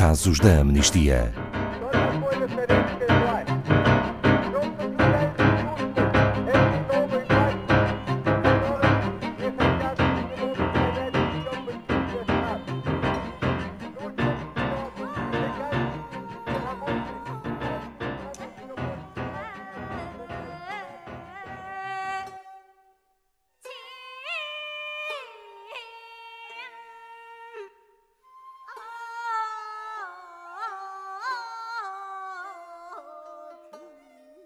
casos da amnistia.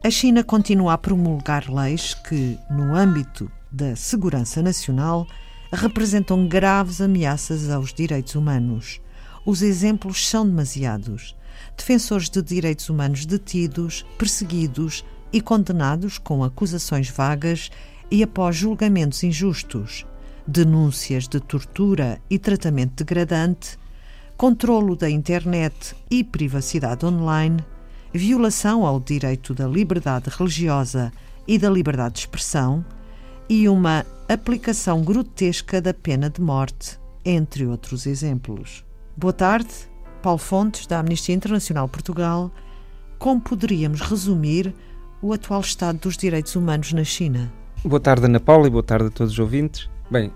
A China continua a promulgar leis que, no âmbito da segurança nacional, representam graves ameaças aos direitos humanos. Os exemplos são demasiados. Defensores de direitos humanos detidos, perseguidos e condenados com acusações vagas e após julgamentos injustos, denúncias de tortura e tratamento degradante, controlo da internet e privacidade online violação ao direito da liberdade religiosa e da liberdade de expressão e uma aplicação grotesca da pena de morte, entre outros exemplos. Boa tarde, Paulo Fontes, da Amnistia Internacional Portugal. Como poderíamos resumir o atual estado dos direitos humanos na China? Boa tarde, Ana Paula, e boa tarde a todos os ouvintes. Bem,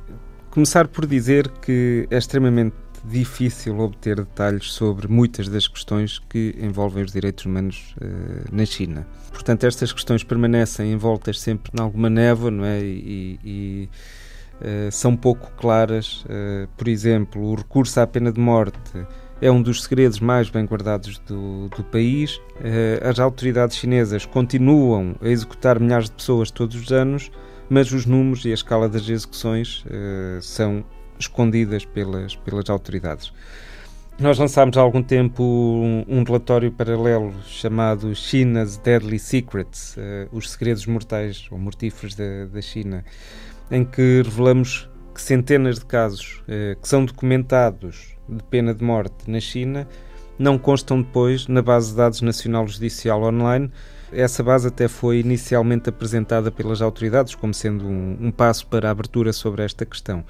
começar por dizer que é extremamente difícil obter detalhes sobre muitas das questões que envolvem os direitos humanos uh, na China. Portanto, estas questões permanecem envoltas sempre em alguma névoa, não é? E, e uh, são pouco claras. Uh, por exemplo, o recurso à pena de morte é um dos segredos mais bem guardados do, do país. as autoridades chinesas continuam a executar milhares de pessoas todos os anos, mas os números e a escala das execuções são escondidas pelas, pelas autoridades. Nós lançámos há algum tempo um, relatório paralelo chamado China's Deadly Secrets, uh, os segredos mortais ou mortíferos da, da, China, em que revelamos que centenas de casos uh, que são documentados de pena de morte na China não constam depois na base de dados nacional judicial online. Essa base até foi inicialmente apresentada pelas autoridades como sendo um, um passo para a abertura sobre esta questão.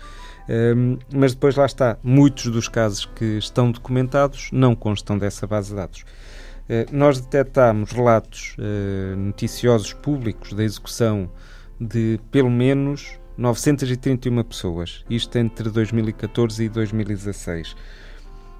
Um, mas depois lá está, muitos dos casos que estão documentados não constam dessa base de dados. Uh, nós detectámos relatos uh, noticiosos públicos da execução de pelo menos 931 pessoas, isto entre 2014 e 2016.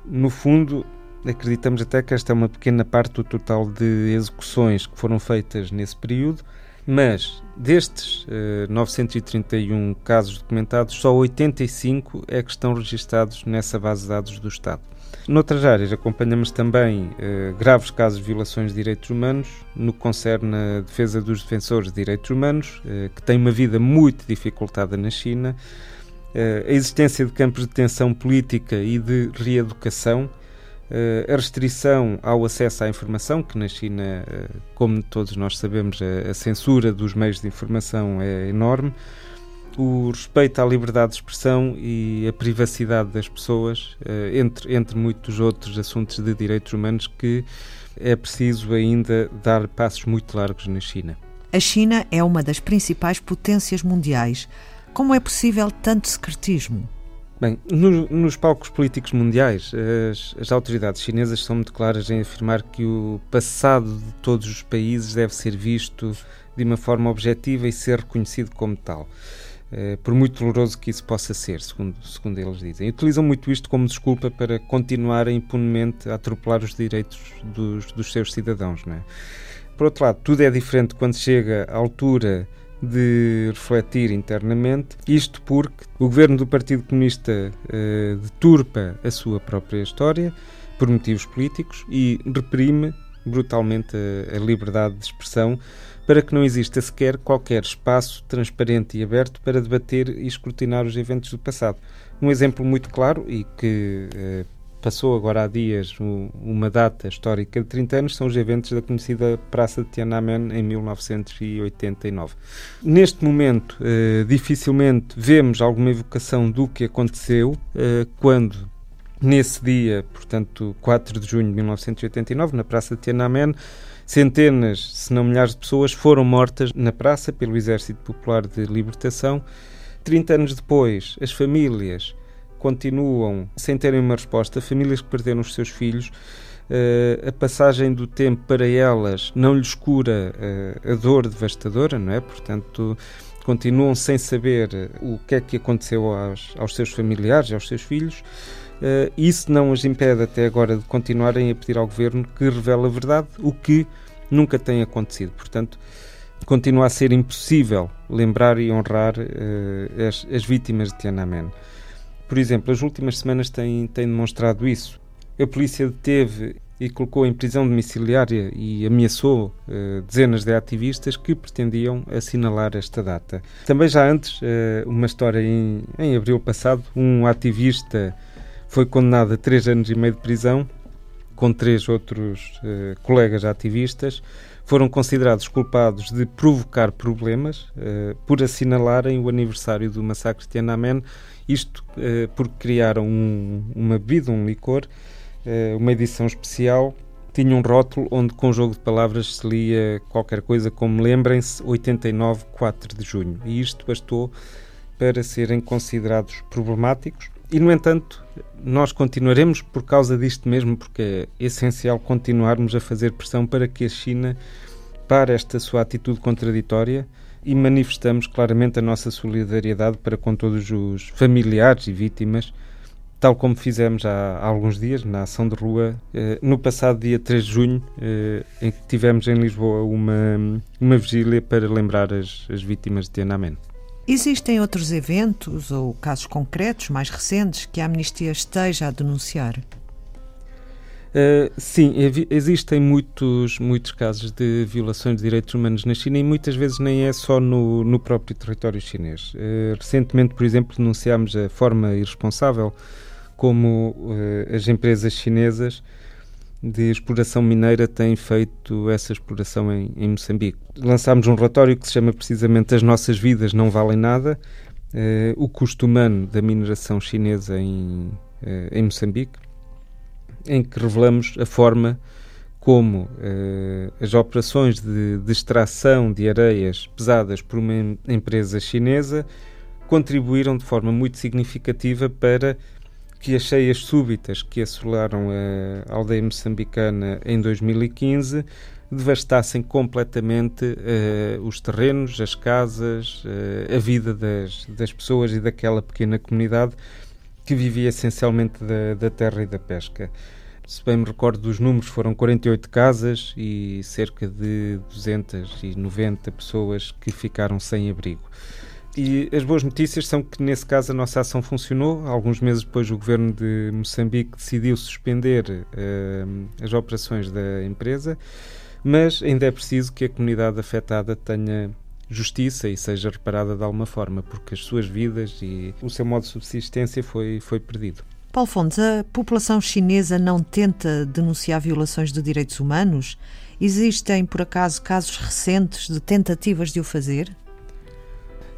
No fundo, acreditamos até que esta é uma pequena parte do total de execuções que foram feitas nesse período, mas destes eh, 931 casos documentados, só 85 é que estão registados nessa base de dados do Estado. Noutras áreas, acompanhamos também uh, graves casos de violações de direitos humanos, no que concerne a defesa dos defensores de direitos humanos, uh, que têm uma vida muito dificultada na China, a existência de campos de detenção política e de reeducação, a restrição ao acesso à informação, que na China, uh, como todos nós sabemos, a, censura dos meios de informação é enorme, o respeito à liberdade de expressão e a privacidade das pessoas, uh, entre, entre muitos outros assuntos de direitos humanos que é preciso ainda dar passos muito largos na China. A China é uma das principais potências mundiais. Como é possível tanto secretismo? Bem, no, nos palcos políticos mundiais, as, as, autoridades chinesas são muito claras em afirmar que o passado de todos os países deve ser visto de uma forma objetiva e ser reconhecido como tal. Eh, por muito doloroso que isso possa ser, segundo, segundo eles dizem. Utilizam muito isto como desculpa para continuarem impunemente a atropelar os direitos dos, dos seus cidadãos. Não é? Por outro lado, tudo é diferente quando chega à altura de refletir internamente, isto porque o governo do Partido Comunista uh, deturpa a sua própria história por motivos políticos e reprime brutalmente a, a liberdade de expressão para que não exista sequer qualquer espaço transparente e aberto para debater e escrutinar os eventos do passado. Um exemplo muito claro e que uh, passou agora há dias uma data histórica de 30 anos, são os eventos da conhecida Praça de Tiananmen em 1989. Neste momento, eh, dificilmente vemos alguma evocação do que aconteceu eh, quando, nesse dia, portanto, 4 de junho de 1989, na Praça de Tiananmen, centenas, se não milhares de pessoas foram mortas na praça pelo Exército Popular de Libertação. 30 anos depois, as famílias continuam sem terem uma resposta, famílias que perderam os seus filhos, uh, a passagem do tempo para elas não lhes cura uh, a dor devastadora, não é? Portanto, continuam sem saber o que é que aconteceu aos, aos seus familiares, aos seus filhos. Uh, isso não os impede até agora de continuarem a pedir ao governo que revele a verdade, o que nunca tem acontecido. Portanto, continua a ser impossível lembrar e honrar as, as, vítimas de Tiananmen. Por exemplo, as últimas semanas têm, têm demonstrado isso. A polícia deteve e colocou em prisão domiciliária e ameaçou uh, dezenas de ativistas que pretendiam assinalar esta data. Também já antes, uh, uma história em, em abril passado, um ativista foi condenado a três anos e meio de prisão com três outros uh, colegas ativistas foram considerados culpados de provocar problemas uh, por assinalarem o aniversário do massacre de Tiananmen, isto uh, porque criaram um, uma bebida, um licor, uh, uma edição especial, tinha um rótulo onde com jogo de palavras se lia qualquer coisa como lembrem-se 89 4 de junho, e isto bastou para serem considerados problemáticos. E, no entanto, nós continuaremos por causa disto mesmo, porque é essencial continuarmos a fazer pressão para que a China pare esta sua atitude contraditória e manifestamos claramente a nossa solidariedade para com todos os familiares e vítimas, tal como fizemos há, alguns dias na ação de rua, eh, no passado dia 3 de junho, eh, em que tivemos em Lisboa uma, uma vigília para lembrar as, as vítimas de Tiananmen. Existem outros eventos ou casos concretos mais recentes que a Amnistia esteja a denunciar? Uh, sim, existem muitos, muitos casos de violações de direitos humanos na China e muitas vezes nem é só no, no próprio território chinês. Uh, recentemente, por exemplo, denunciámos a forma irresponsável como uh, as empresas chinesas de exploração mineira têm feito essa exploração em, em Moçambique. Lançámos um relatório que se chama precisamente As Nossas Vidas Não Valem Nada, uh, o custo humano da mineração chinesa em, uh, em Moçambique, em que revelamos a forma como uh, as operações de, de extração de areias pesadas por uma empresa chinesa contribuíram de forma muito significativa para que as cheias súbitas que assolaram a aldeia moçambicana em 2015 devastassem completamente uh, os terrenos, as casas, uh, a vida das, das pessoas e daquela pequena comunidade que vivia essencialmente da, da terra e da pesca. Se bem me recordo dos números, foram 48 casas e cerca de 290 pessoas que ficaram sem abrigo. E as boas notícias são que, nesse caso, a nossa ação funcionou. Alguns meses depois, o governo de Moçambique decidiu suspender uh, as operações da empresa, mas ainda é preciso que a comunidade afetada tenha justiça e seja reparada de alguma forma, porque as suas vidas e o seu modo de subsistência foi, foi perdido. Paulo Fontes, a população chinesa não tenta denunciar violações de direitos humanos? Existem, por acaso, casos recentes de tentativas de o fazer?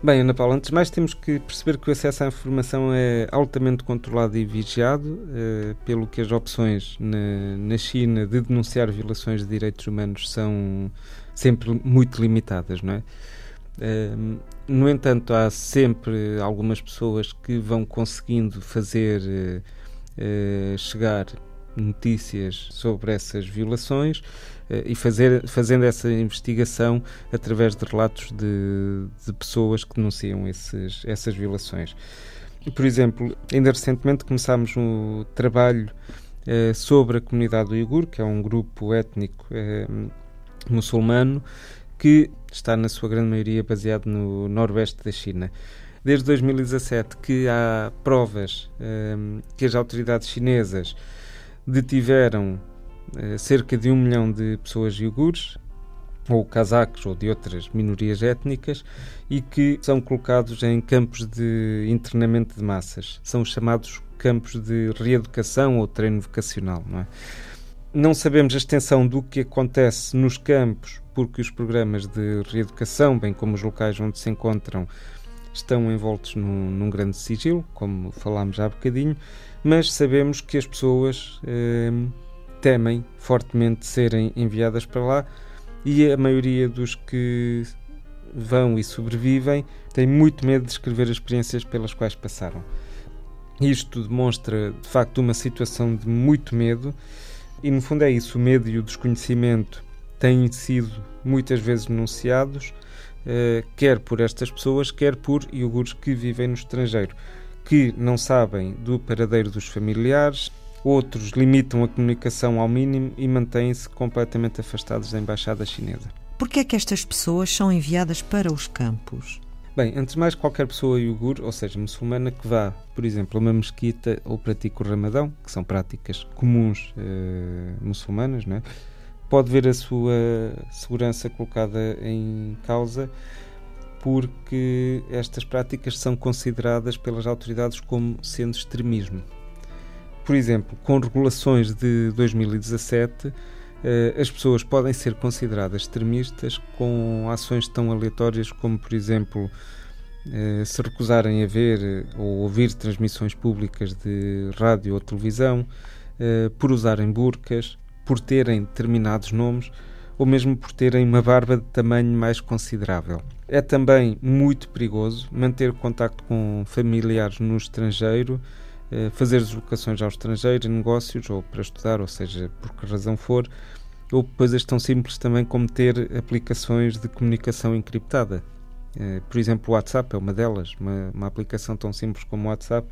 Bem, Ana Paula, antes de mais temos que perceber que o acesso à informação é altamente controlado e vigiado, eh, pelo que as opções na, na, China de denunciar violações de direitos humanos são sempre muito limitadas, não é? Eh, no entanto, há sempre algumas pessoas que vão conseguindo fazer eh, chegar notícias sobre essas violações eh, e fazer, fazendo essa investigação através de relatos de, de pessoas que denunciam esses, essas violações. Por exemplo, ainda recentemente começámos um trabalho eh, sobre a comunidade uigur, que é um grupo étnico eh, muçulmano que está, na sua grande maioria, baseado no noroeste da China desde 2017 que há provas que as autoridades chinesas detiveram eh, cerca de um milhão de pessoas iogures, ou casacos ou de outras minorias étnicas, e que são colocados em campos de internamento de massas. São chamados campos de reeducação ou treino vocacional. Não, é? não sabemos a extensão do que acontece nos campos, porque os programas de reeducação, bem como os locais onde se encontram, estão envoltos num, num grande sigilo, como falámos há bocadinho, mas sabemos que as pessoas eh, temem fortemente serem enviadas para lá e a maioria dos que vão e sobrevivem tem muito medo de escrever as experiências pelas quais passaram. Isto demonstra, de facto, uma situação de muito medo, e no fundo é isso: o medo e o desconhecimento têm sido muitas vezes denunciados, eh, quer por estas pessoas, quer por iogures que vivem no estrangeiro, que não sabem do paradeiro dos familiares, outros limitam a comunicação ao mínimo e mantêm-se completamente afastados da embaixada chinesa. Por que é que estas pessoas são enviadas para os campos? Bem, antes de mais, qualquer pessoa iugur, ou seja, muçulmana, que vá, por exemplo, a uma mesquita ou pratique o ramadão, que são práticas comuns eh, muçulmanas, não é? pode ver a sua segurança colocada em causa porque estas práticas são consideradas pelas autoridades como sendo extremismo. Por exemplo, com regulações de 2017, eh, as pessoas podem ser consideradas extremistas com ações tão aleatórias como, por exemplo, eh, se recusarem a ver ou ouvir transmissões públicas de rádio ou televisão, eh, por usarem burcas, por terem determinados nomes ou mesmo por terem uma barba de tamanho mais considerável. É também muito perigoso manter contacto com familiares no estrangeiro eh, fazer deslocações ao estrangeiro, negócios ou para estudar, ou seja, por que razão for, ou coisas tão simples também como ter aplicações de comunicação encriptada. Eh, por exemplo, o WhatsApp é uma delas, uma, uma aplicação tão simples como o WhatsApp.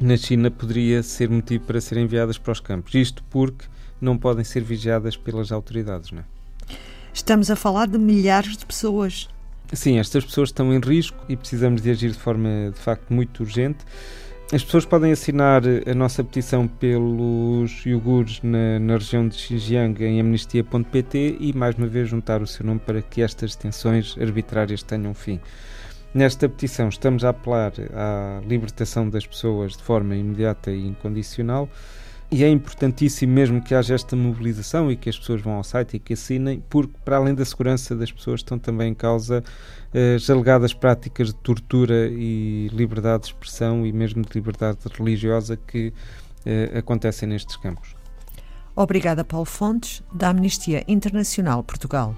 Na China poderia ser motivo para serem enviadas para os campos. Isto porque não podem ser vigiadas pelas autoridades, não é? Estamos a falar de milhares de pessoas. Sim, estas pessoas estão em risco e precisamos de agir de forma de facto muito urgente. As pessoas podem assinar a nossa petição pelos iogures na, na região de Xinjiang em amnistia.pt e mais uma vez juntar o seu nome para que estas detenções arbitrárias tenham fim. Nesta petição estamos a apelar à libertação das pessoas de forma imediata e incondicional e é importantíssimo mesmo que haja esta mobilização e que as pessoas vão ao site e que assinem, porque para além da segurança das pessoas estão também em causa eh, as alegadas práticas de tortura e liberdade de expressão e mesmo de liberdade religiosa que eh, acontecem nestes campos. Obrigada, Paulo Fontes, da Amnistia Internacional Portugal.